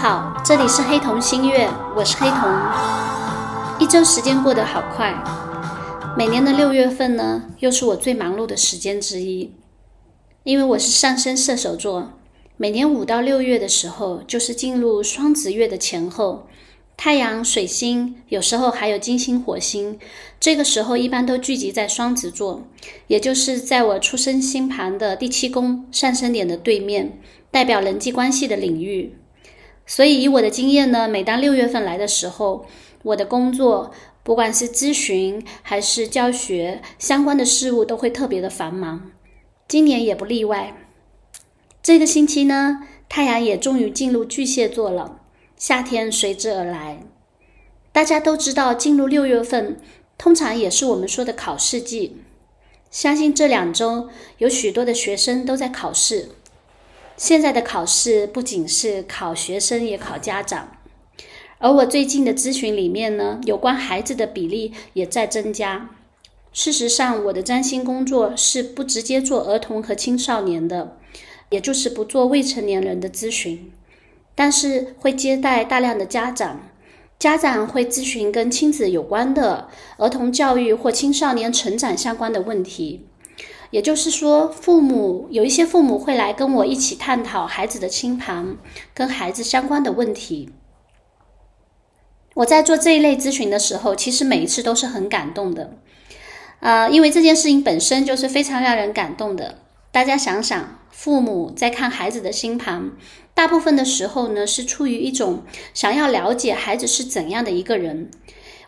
好，这里是黑瞳星月，我是黑瞳。一周时间过得好快，每年的六月份呢，又是我最忙碌的时间之一。因为我是上升射手座，每年五到六月的时候，就是进入双子月的前后，太阳、水星，有时候还有金星、火星，这个时候一般都聚集在双子座，也就是在我出生星盘的第七宫上升点的对面，代表人际关系的领域。所以，以我的经验呢，每当六月份来的时候，我的工作，不管是咨询还是教学相关的事物，都会特别的繁忙。今年也不例外。这个星期呢，太阳也终于进入巨蟹座了，夏天随之而来。大家都知道，进入六月份，通常也是我们说的考试季。相信这两周有许多的学生都在考试。现在的考试不仅是考学生，也考家长。而我最近的咨询里面呢，有关孩子的比例也在增加。事实上，我的占星工作是不直接做儿童和青少年的，也就是不做未成年人的咨询，但是会接待大量的家长，家长会咨询跟亲子有关的儿童教育或青少年成长相关的问题。也就是说，父母有一些父母会来跟我一起探讨孩子的星盘跟孩子相关的问题。我在做这一类咨询的时候，其实每一次都是很感动的，啊，因为这件事情本身就是非常让人感动的。大家想想，父母在看孩子的星盘，大部分的时候呢，是出于一种想要了解孩子是怎样的一个人。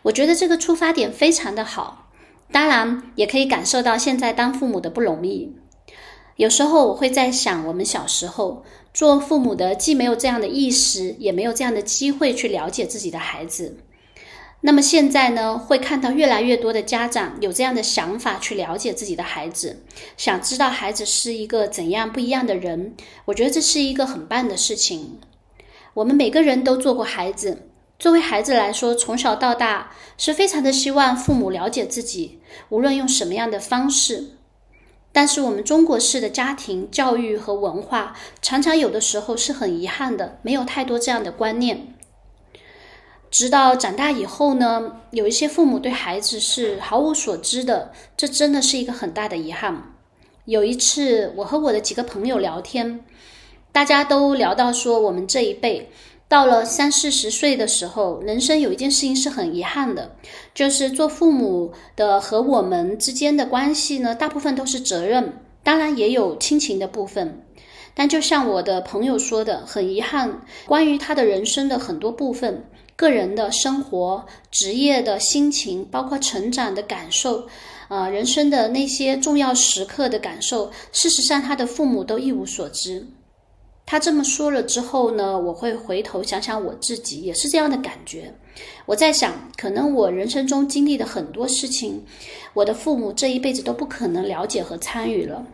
我觉得这个出发点非常的好。当然，也可以感受到现在当父母的不容易。有时候我会在想，我们小时候做父母的，既没有这样的意识，也没有这样的机会去了解自己的孩子。那么现在呢，会看到越来越多的家长有这样的想法去了解自己的孩子，想知道孩子是一个怎样不一样的人。我觉得这是一个很棒的事情。我们每个人都做过孩子。作为孩子来说，从小到大是非常的希望父母了解自己，无论用什么样的方式。但是我们中国式的家庭教育和文化，常常有的时候是很遗憾的，没有太多这样的观念。直到长大以后呢，有一些父母对孩子是毫无所知的，这真的是一个很大的遗憾。有一次，我和我的几个朋友聊天，大家都聊到说，我们这一辈。到了三四十岁的时候，人生有一件事情是很遗憾的，就是做父母的和我们之间的关系呢，大部分都是责任，当然也有亲情的部分。但就像我的朋友说的，很遗憾，关于他的人生的很多部分，个人的生活、职业的心情，包括成长的感受，呃，人生的那些重要时刻的感受，事实上他的父母都一无所知。他这么说了之后呢，我会回头想想我自己，也是这样的感觉。我在想，可能我人生中经历的很多事情，我的父母这一辈子都不可能了解和参与了。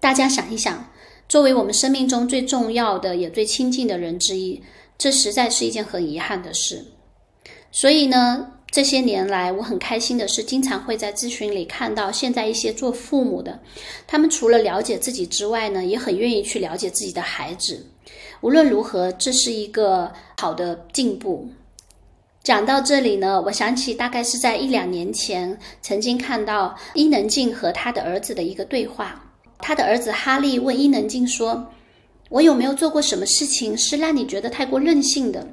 大家想一想，作为我们生命中最重要的也最亲近的人之一，这实在是一件很遗憾的事。所以呢。这些年来，我很开心的是，经常会在咨询里看到现在一些做父母的，他们除了了解自己之外呢，也很愿意去了解自己的孩子。无论如何，这是一个好的进步。讲到这里呢，我想起大概是在一两年前，曾经看到伊能静和他的儿子的一个对话。他的儿子哈利问伊能静说：“我有没有做过什么事情是让你觉得太过任性的？”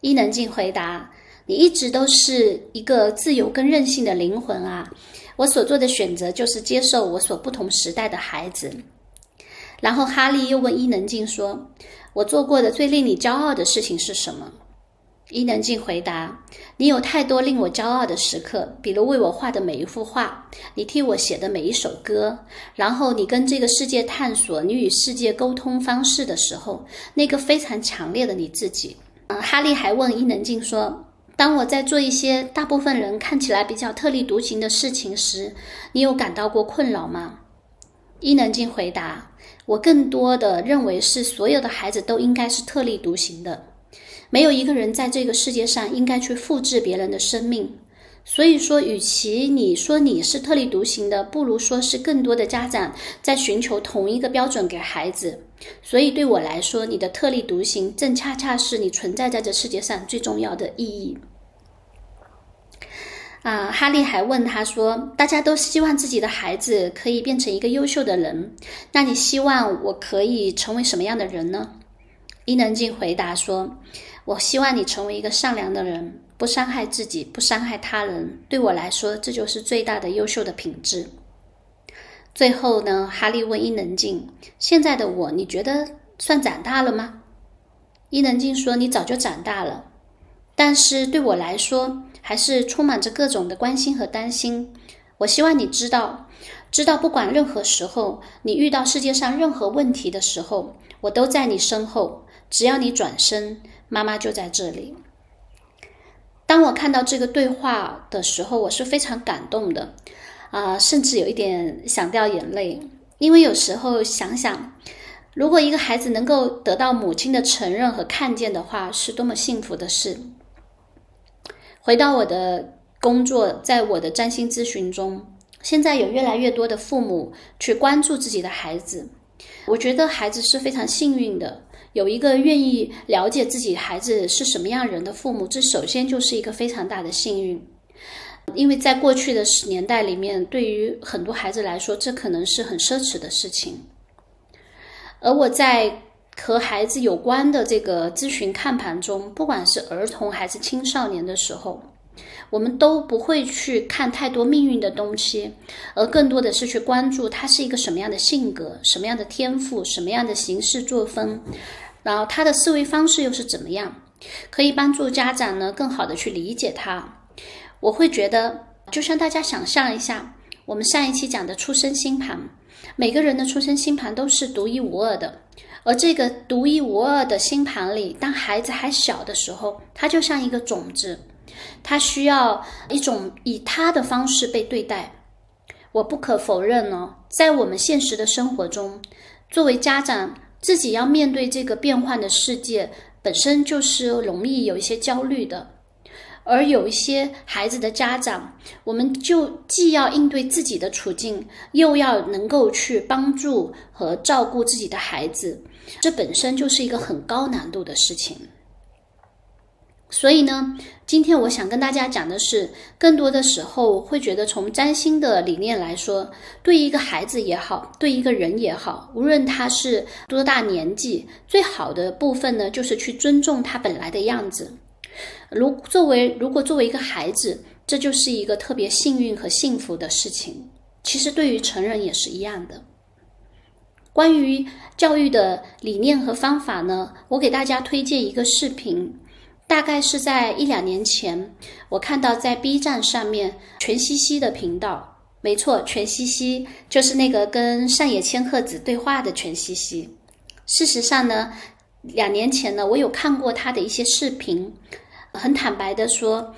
伊能静回答。你一直都是一个自由跟任性的灵魂啊！我所做的选择就是接受我所不同时代的孩子。然后哈利又问伊能静说：“我做过的最令你骄傲的事情是什么？”伊能静回答：“你有太多令我骄傲的时刻，比如为我画的每一幅画，你替我写的每一首歌，然后你跟这个世界探索你与世界沟通方式的时候，那个非常强烈的你自己。”嗯，哈利还问伊能静说。当我在做一些大部分人看起来比较特立独行的事情时，你有感到过困扰吗？伊能静回答：“我更多的认为是所有的孩子都应该是特立独行的，没有一个人在这个世界上应该去复制别人的生命。所以说，与其你说你是特立独行的，不如说是更多的家长在寻求同一个标准给孩子。所以对我来说，你的特立独行正恰恰是你存在在这世界上最重要的意义。啊，哈利还问他说：“大家都希望自己的孩子可以变成一个优秀的人，那你希望我可以成为什么样的人呢？”伊能静回答说：“我希望你成为一个善良的人，不伤害自己，不伤害他人。对我来说，这就是最大的优秀的品质。”最后呢，哈利问伊能静：“现在的我，你觉得算长大了吗？”伊能静说：“你早就长大了，但是对我来说。”还是充满着各种的关心和担心。我希望你知道，知道不管任何时候，你遇到世界上任何问题的时候，我都在你身后。只要你转身，妈妈就在这里。当我看到这个对话的时候，我是非常感动的，啊，甚至有一点想掉眼泪。因为有时候想想，如果一个孩子能够得到母亲的承认和看见的话，是多么幸福的事。回到我的工作，在我的占星咨询中，现在有越来越多的父母去关注自己的孩子。我觉得孩子是非常幸运的，有一个愿意了解自己孩子是什么样人的父母，这首先就是一个非常大的幸运。因为在过去的十年代里面，对于很多孩子来说，这可能是很奢侈的事情。而我在。和孩子有关的这个咨询看盘中，不管是儿童还是青少年的时候，我们都不会去看太多命运的东西，而更多的是去关注他是一个什么样的性格、什么样的天赋、什么样的行事作风，然后他的思维方式又是怎么样，可以帮助家长呢更好的去理解他。我会觉得，就像大家想象一下，我们上一期讲的出生星盘，每个人的出生星盘都是独一无二的。而这个独一无二的星盘里，当孩子还小的时候，他就像一个种子，他需要一种以他的方式被对待。我不可否认呢，在我们现实的生活中，作为家长，自己要面对这个变幻的世界，本身就是容易有一些焦虑的。而有一些孩子的家长，我们就既要应对自己的处境，又要能够去帮助和照顾自己的孩子，这本身就是一个很高难度的事情。所以呢，今天我想跟大家讲的是，更多的时候会觉得，从占星的理念来说，对一个孩子也好，对一个人也好，无论他是多大年纪，最好的部分呢，就是去尊重他本来的样子。如作为如果作为一个孩子，这就是一个特别幸运和幸福的事情。其实对于成人也是一样的。关于教育的理念和方法呢，我给大家推荐一个视频，大概是在一两年前，我看到在 B 站上面全西西的频道。没错，全西西就是那个跟上野千鹤子对话的全西西。事实上呢，两年前呢，我有看过他的一些视频。很坦白的说，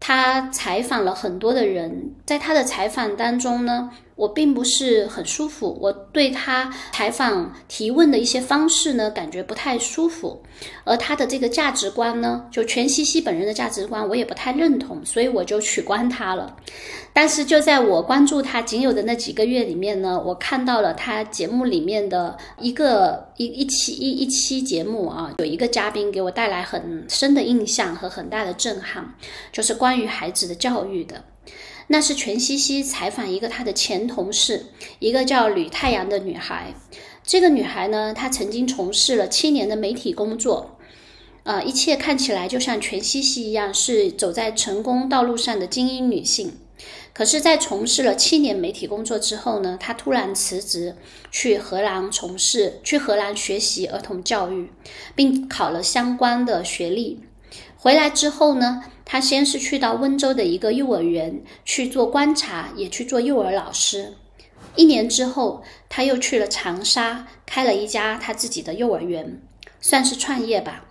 他采访了很多的人，在他的采访当中呢。我并不是很舒服，我对他采访提问的一些方式呢，感觉不太舒服，而他的这个价值观呢，就全西西本人的价值观，我也不太认同，所以我就取关他了。但是就在我关注他仅有的那几个月里面呢，我看到了他节目里面的一个一一期一一期节目啊，有一个嘉宾给我带来很深的印象和很大的震撼，就是关于孩子的教育的。那是全西西采访一个他的前同事，一个叫吕太阳的女孩。这个女孩呢，她曾经从事了七年的媒体工作，呃，一切看起来就像全西西一样，是走在成功道路上的精英女性。可是，在从事了七年媒体工作之后呢，她突然辞职，去荷兰从事，去荷兰学习儿童教育，并考了相关的学历。回来之后呢？他先是去到温州的一个幼儿园去做观察，也去做幼儿老师。一年之后，他又去了长沙，开了一家他自己的幼儿园，算是创业吧。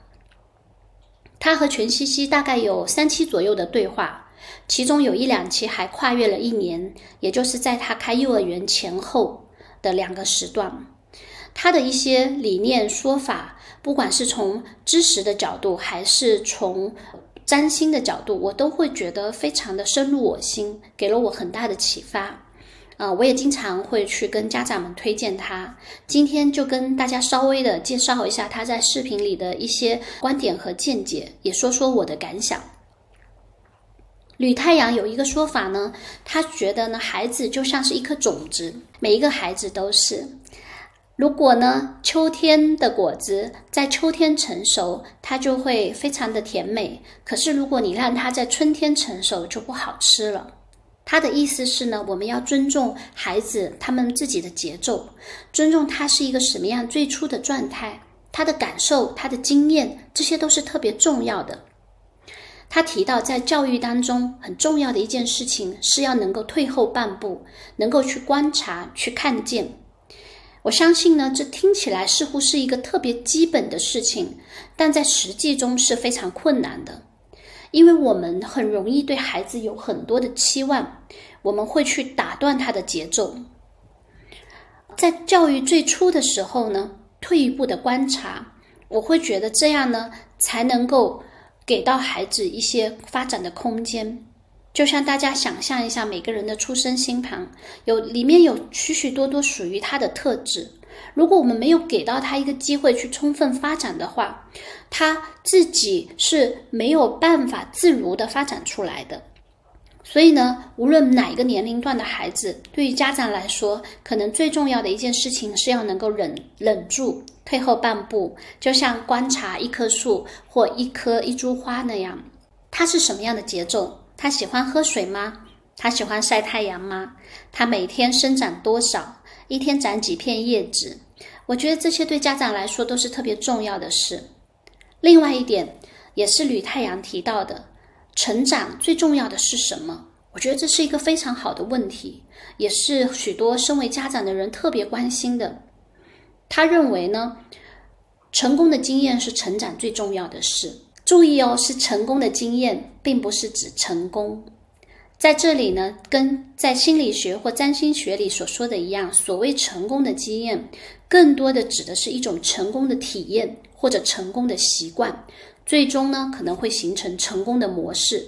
他和全西西大概有三期左右的对话，其中有一两期还跨越了一年，也就是在他开幼儿园前后的两个时段。他的一些理念说法，不管是从知识的角度，还是从占星的角度，我都会觉得非常的深入我心，给了我很大的启发。啊，我也经常会去跟家长们推荐他。今天就跟大家稍微的介绍一下他在视频里的一些观点和见解，也说说我的感想。吕太阳有一个说法呢，他觉得呢，孩子就像是一颗种子，每一个孩子都是。如果呢，秋天的果子在秋天成熟，它就会非常的甜美。可是如果你让它在春天成熟，就不好吃了。他的意思是呢，我们要尊重孩子他们自己的节奏，尊重他是一个什么样最初的状态，他的感受、他的经验，这些都是特别重要的。他提到，在教育当中很重要的一件事情是要能够退后半步，能够去观察、去看见。我相信呢，这听起来似乎是一个特别基本的事情，但在实际中是非常困难的。因为我们很容易对孩子有很多的期望，我们会去打断他的节奏。在教育最初的时候呢，退一步的观察，我会觉得这样呢，才能够给到孩子一些发展的空间。就像大家想象一下，每个人的出生星盘有里面有许许多多属于他的特质。如果我们没有给到他一个机会去充分发展的话，他自己是没有办法自如的发展出来的。所以呢，无论哪一个年龄段的孩子，对于家长来说，可能最重要的一件事情是要能够忍忍住，退后半步，就像观察一棵树或一棵一株花那样，它是什么样的节奏？他喜欢喝水吗？他喜欢晒太阳吗？他每天生长多少？一天长几片叶子？我觉得这些对家长来说都是特别重要的事。另外一点，也是吕太阳提到的，成长最重要的是什么？我觉得这是一个非常好的问题，也是许多身为家长的人特别关心的。他认为呢，成功的经验是成长最重要的事。注意哦，是成功的经验，并不是指成功。在这里呢，跟在心理学或占星学里所说的一样，所谓成功的经验，更多的指的是一种成功的体验或者成功的习惯，最终呢可能会形成成功的模式。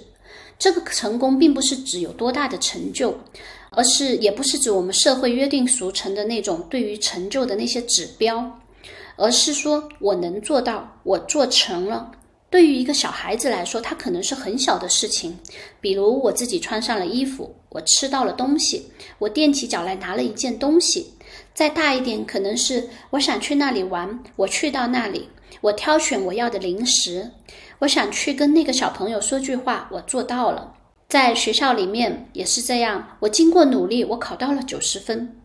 这个成功并不是指有多大的成就，而是也不是指我们社会约定俗成的那种对于成就的那些指标，而是说我能做到，我做成了。对于一个小孩子来说，他可能是很小的事情，比如我自己穿上了衣服，我吃到了东西，我踮起脚来拿了一件东西。再大一点，可能是我想去那里玩，我去到那里，我挑选我要的零食，我想去跟那个小朋友说句话，我做到了。在学校里面也是这样，我经过努力，我考到了九十分。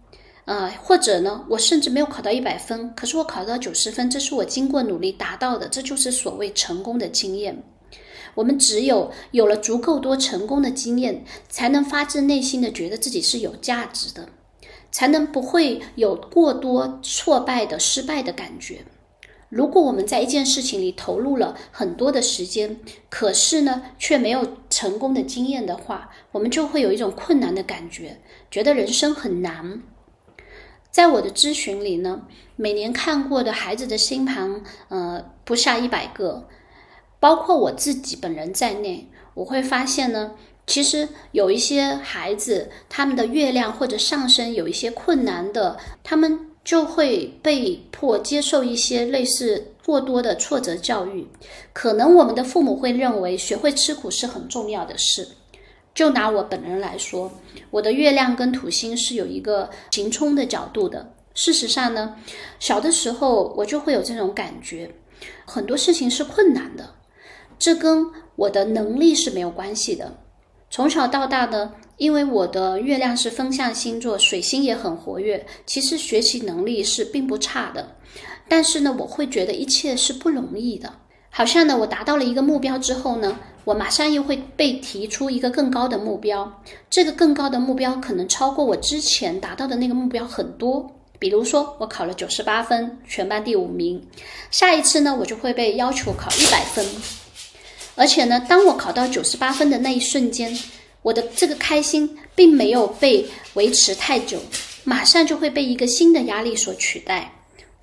呃，或者呢，我甚至没有考到一百分，可是我考到九十分，这是我经过努力达到的，这就是所谓成功的经验。我们只有有了足够多成功的经验，才能发自内心的觉得自己是有价值的，才能不会有过多挫败的失败的感觉。如果我们在一件事情里投入了很多的时间，可是呢，却没有成功的经验的话，我们就会有一种困难的感觉，觉得人生很难。在我的咨询里呢，每年看过的孩子的星盘，呃，不下一百个，包括我自己本人在内，我会发现呢，其实有一些孩子，他们的月亮或者上升有一些困难的，他们就会被迫接受一些类似过多的挫折教育。可能我们的父母会认为，学会吃苦是很重要的事。就拿我本人来说，我的月亮跟土星是有一个行冲的角度的。事实上呢，小的时候我就会有这种感觉，很多事情是困难的，这跟我的能力是没有关系的。从小到大呢，因为我的月亮是风象星座，水星也很活跃，其实学习能力是并不差的。但是呢，我会觉得一切是不容易的，好像呢，我达到了一个目标之后呢。我马上又会被提出一个更高的目标，这个更高的目标可能超过我之前达到的那个目标很多。比如说，我考了九十八分，全班第五名，下一次呢，我就会被要求考一百分。而且呢，当我考到九十八分的那一瞬间，我的这个开心并没有被维持太久，马上就会被一个新的压力所取代。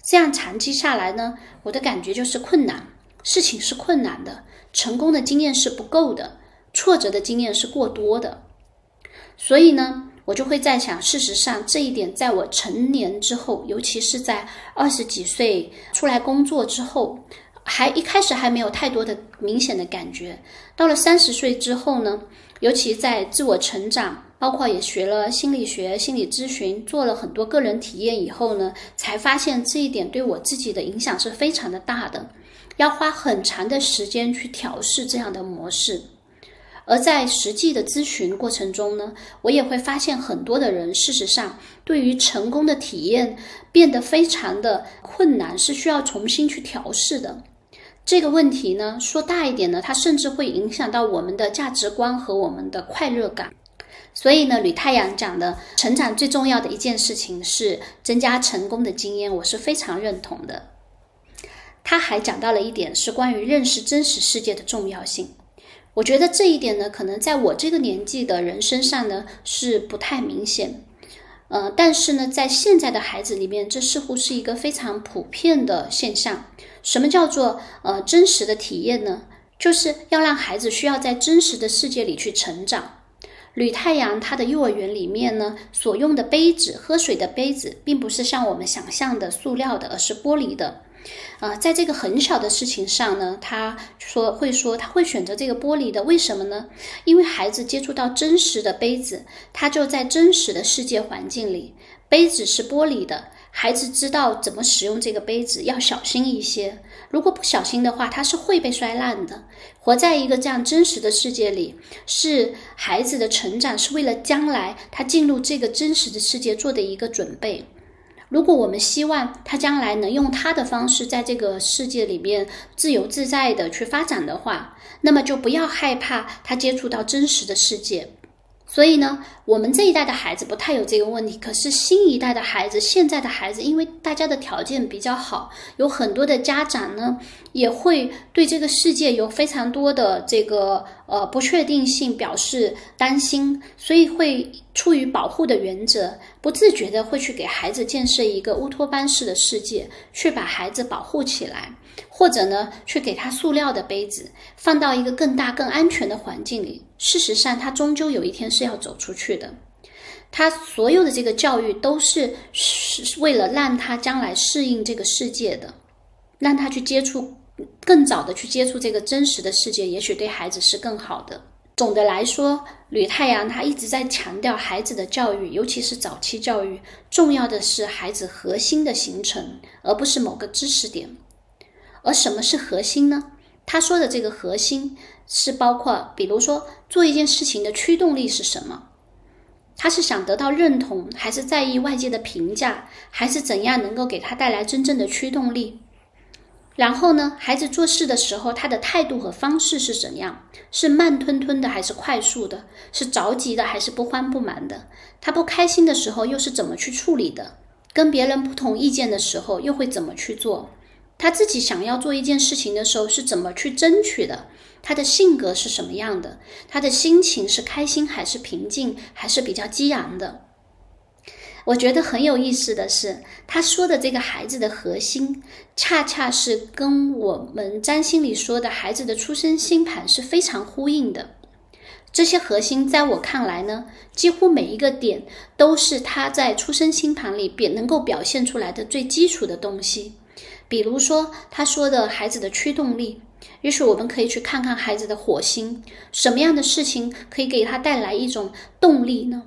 这样长期下来呢，我的感觉就是困难，事情是困难的。成功的经验是不够的，挫折的经验是过多的，所以呢，我就会在想，事实上这一点在我成年之后，尤其是在二十几岁出来工作之后，还一开始还没有太多的明显的感觉。到了三十岁之后呢，尤其在自我成长，包括也学了心理学、心理咨询，做了很多个人体验以后呢，才发现这一点对我自己的影响是非常的大的，要花很长的时间去调试这样的模式。而在实际的咨询过程中呢，我也会发现很多的人，事实上对于成功的体验变得非常的困难，是需要重新去调试的。这个问题呢，说大一点呢，它甚至会影响到我们的价值观和我们的快乐感。所以呢，吕太阳讲的成长最重要的一件事情是增加成功的经验，我是非常认同的。他还讲到了一点，是关于认识真实世界的重要性。我觉得这一点呢，可能在我这个年纪的人身上呢是不太明显，呃，但是呢，在现在的孩子里面，这似乎是一个非常普遍的现象。什么叫做呃真实的体验呢？就是要让孩子需要在真实的世界里去成长。吕太阳他的幼儿园里面呢，所用的杯子，喝水的杯子，并不是像我们想象的塑料的，而是玻璃的。啊，在这个很小的事情上呢，他说会说他会选择这个玻璃的，为什么呢？因为孩子接触到真实的杯子，他就在真实的世界环境里，杯子是玻璃的，孩子知道怎么使用这个杯子，要小心一些。如果不小心的话，他是会被摔烂的。活在一个这样真实的世界里，是孩子的成长，是为了将来他进入这个真实的世界做的一个准备。如果我们希望他将来能用他的方式在这个世界里面自由自在的去发展的话，那么就不要害怕他接触到真实的世界。所以呢，我们这一代的孩子不太有这个问题。可是新一代的孩子，现在的孩子，因为大家的条件比较好，有很多的家长呢，也会对这个世界有非常多的这个呃不确定性表示担心，所以会出于保护的原则，不自觉的会去给孩子建设一个乌托邦式的世界，去把孩子保护起来。或者呢，去给他塑料的杯子，放到一个更大、更安全的环境里。事实上，他终究有一天是要走出去的。他所有的这个教育都是是为了让他将来适应这个世界的，让他去接触更早的去接触这个真实的世界，也许对孩子是更好的。总的来说，吕太阳他一直在强调孩子的教育，尤其是早期教育，重要的是孩子核心的形成，而不是某个知识点。而什么是核心呢？他说的这个核心是包括，比如说做一件事情的驱动力是什么？他是想得到认同，还是在意外界的评价，还是怎样能够给他带来真正的驱动力？然后呢，孩子做事的时候，他的态度和方式是怎样？是慢吞吞的，还是快速的？是着急的，还是不慌不忙的？他不开心的时候又是怎么去处理的？跟别人不同意见的时候又会怎么去做？他自己想要做一件事情的时候是怎么去争取的？他的性格是什么样的？他的心情是开心还是平静，还是比较激昂的？我觉得很有意思的是，他说的这个孩子的核心，恰恰是跟我们占星里说的孩子的出生星盘是非常呼应的。这些核心在我看来呢，几乎每一个点都是他在出生星盘里表能够表现出来的最基础的东西。比如说，他说的孩子的驱动力，也许我们可以去看看孩子的火星，什么样的事情可以给他带来一种动力呢？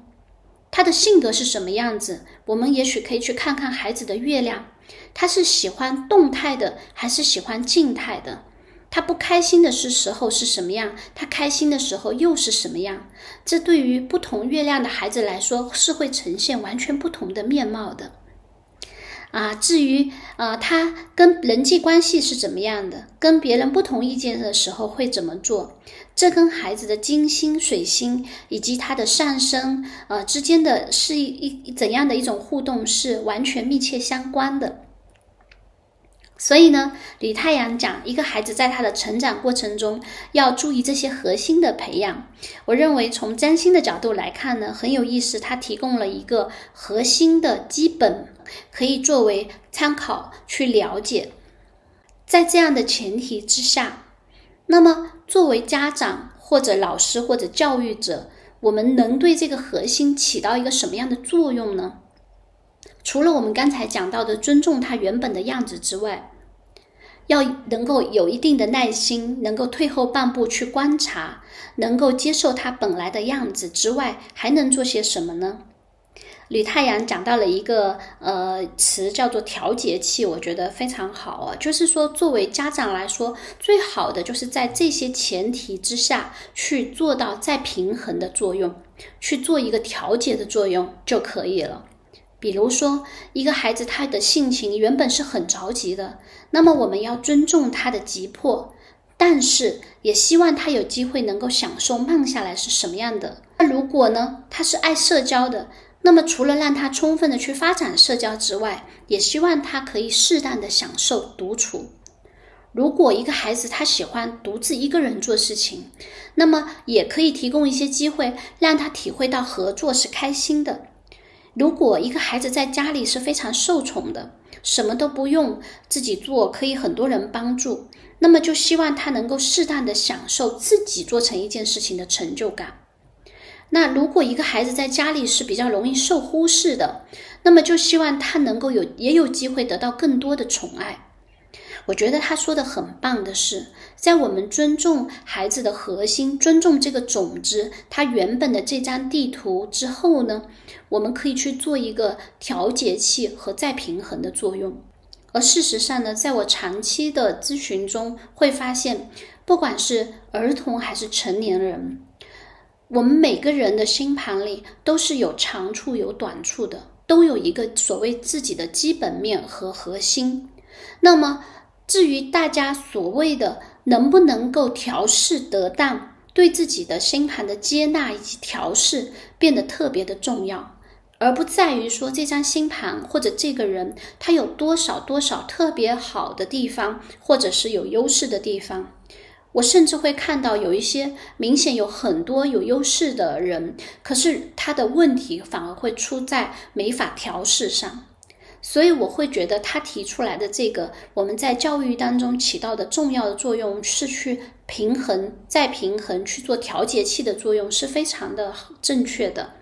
他的性格是什么样子？我们也许可以去看看孩子的月亮，他是喜欢动态的还是喜欢静态的？他不开心的是时候是什么样？他开心的时候又是什么样？这对于不同月亮的孩子来说，是会呈现完全不同的面貌的。啊，至于啊，他跟人际关系是怎么样的，跟别人不同意见的时候会怎么做，这跟孩子的金星、水星以及他的上升呃之间的是一一怎样的一种互动是完全密切相关的。所以呢，李太阳讲一个孩子在他的成长过程中要注意这些核心的培养。我认为从占星的角度来看呢，很有意思，他提供了一个核心的基本，可以作为参考去了解。在这样的前提之下，那么作为家长或者老师或者教育者，我们能对这个核心起到一个什么样的作用呢？除了我们刚才讲到的尊重他原本的样子之外，要能够有一定的耐心，能够退后半步去观察，能够接受他本来的样子之外，还能做些什么呢？吕太阳讲到了一个呃词，叫做调节器，我觉得非常好啊。就是说，作为家长来说，最好的就是在这些前提之下去做到再平衡的作用，去做一个调节的作用就可以了。比如说，一个孩子他的性情原本是很着急的，那么我们要尊重他的急迫，但是也希望他有机会能够享受慢下来是什么样的。那如果呢，他是爱社交的。那么，除了让他充分的去发展社交之外，也希望他可以适当的享受独处。如果一个孩子他喜欢独自一个人做事情，那么也可以提供一些机会让他体会到合作是开心的。如果一个孩子在家里是非常受宠的，什么都不用自己做，可以很多人帮助，那么就希望他能够适当的享受自己做成一件事情的成就感。那如果一个孩子在家里是比较容易受忽视的，那么就希望他能够有也有机会得到更多的宠爱。我觉得他说的很棒的是，在我们尊重孩子的核心，尊重这个种子，他原本的这张地图之后呢，我们可以去做一个调节器和再平衡的作用。而事实上呢，在我长期的咨询中会发现，不管是儿童还是成年人。我们每个人的星盘里都是有长处有短处的，都有一个所谓自己的基本面和核心。那么，至于大家所谓的能不能够调试得当，对自己的星盘的接纳以及调试变得特别的重要，而不在于说这张星盘或者这个人他有多少多少特别好的地方，或者是有优势的地方。我甚至会看到有一些明显有很多有优势的人，可是他的问题反而会出在没法调试上，所以我会觉得他提出来的这个我们在教育当中起到的重要的作用是去平衡、再平衡、去做调节器的作用是非常的正确的。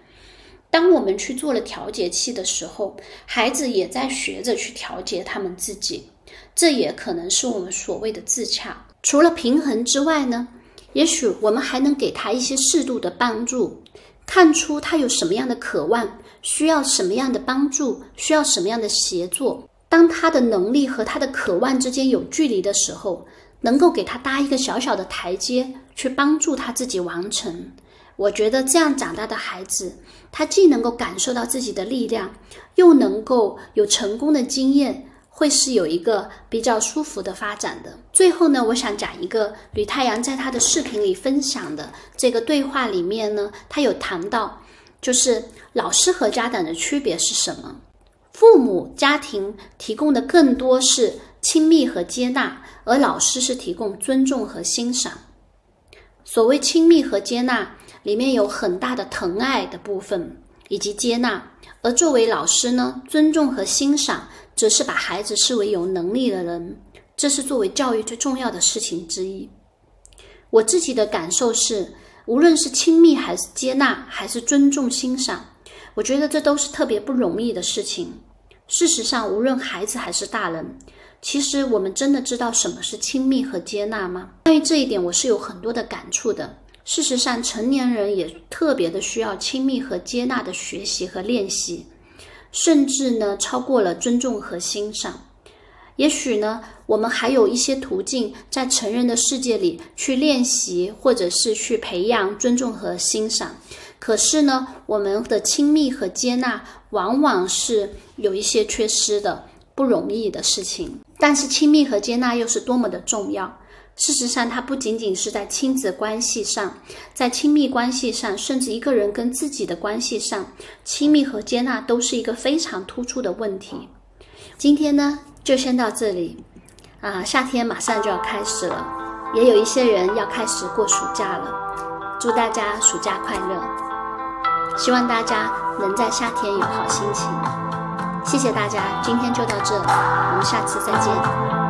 当我们去做了调节器的时候，孩子也在学着去调节他们自己，这也可能是我们所谓的自洽。除了平衡之外呢，也许我们还能给他一些适度的帮助，看出他有什么样的渴望，需要什么样的帮助，需要什么样的协作。当他的能力和他的渴望之间有距离的时候，能够给他搭一个小小的台阶，去帮助他自己完成。我觉得这样长大的孩子，他既能够感受到自己的力量，又能够有成功的经验。会是有一个比较舒服的发展的。最后呢，我想讲一个吕太阳在他的视频里分享的这个对话里面呢，他有谈到，就是老师和家长的区别是什么？父母家庭提供的更多是亲密和接纳，而老师是提供尊重和欣赏。所谓亲密和接纳，里面有很大的疼爱的部分以及接纳，而作为老师呢，尊重和欣赏。则是把孩子视为有能力的人，这是作为教育最重要的事情之一。我自己的感受是，无论是亲密还是接纳，还是尊重欣赏，我觉得这都是特别不容易的事情。事实上，无论孩子还是大人，其实我们真的知道什么是亲密和接纳吗？关于这一点，我是有很多的感触的。事实上，成年人也特别的需要亲密和接纳的学习和练习。甚至呢，超过了尊重和欣赏。也许呢，我们还有一些途径，在成人的世界里去练习，或者是去培养尊重和欣赏。可是呢，我们的亲密和接纳，往往是有一些缺失的，不容易的事情。但是，亲密和接纳又是多么的重要。事实上，它不仅仅是在亲子关系上，在亲密关系上，甚至一个人跟自己的关系上，亲密和接纳都是一个非常突出的问题。今天呢，就先到这里。啊，夏天马上就要开始了，也有一些人要开始过暑假了。祝大家暑假快乐！希望大家能在夏天有好心情。谢谢大家，今天就到这，我们下次再见。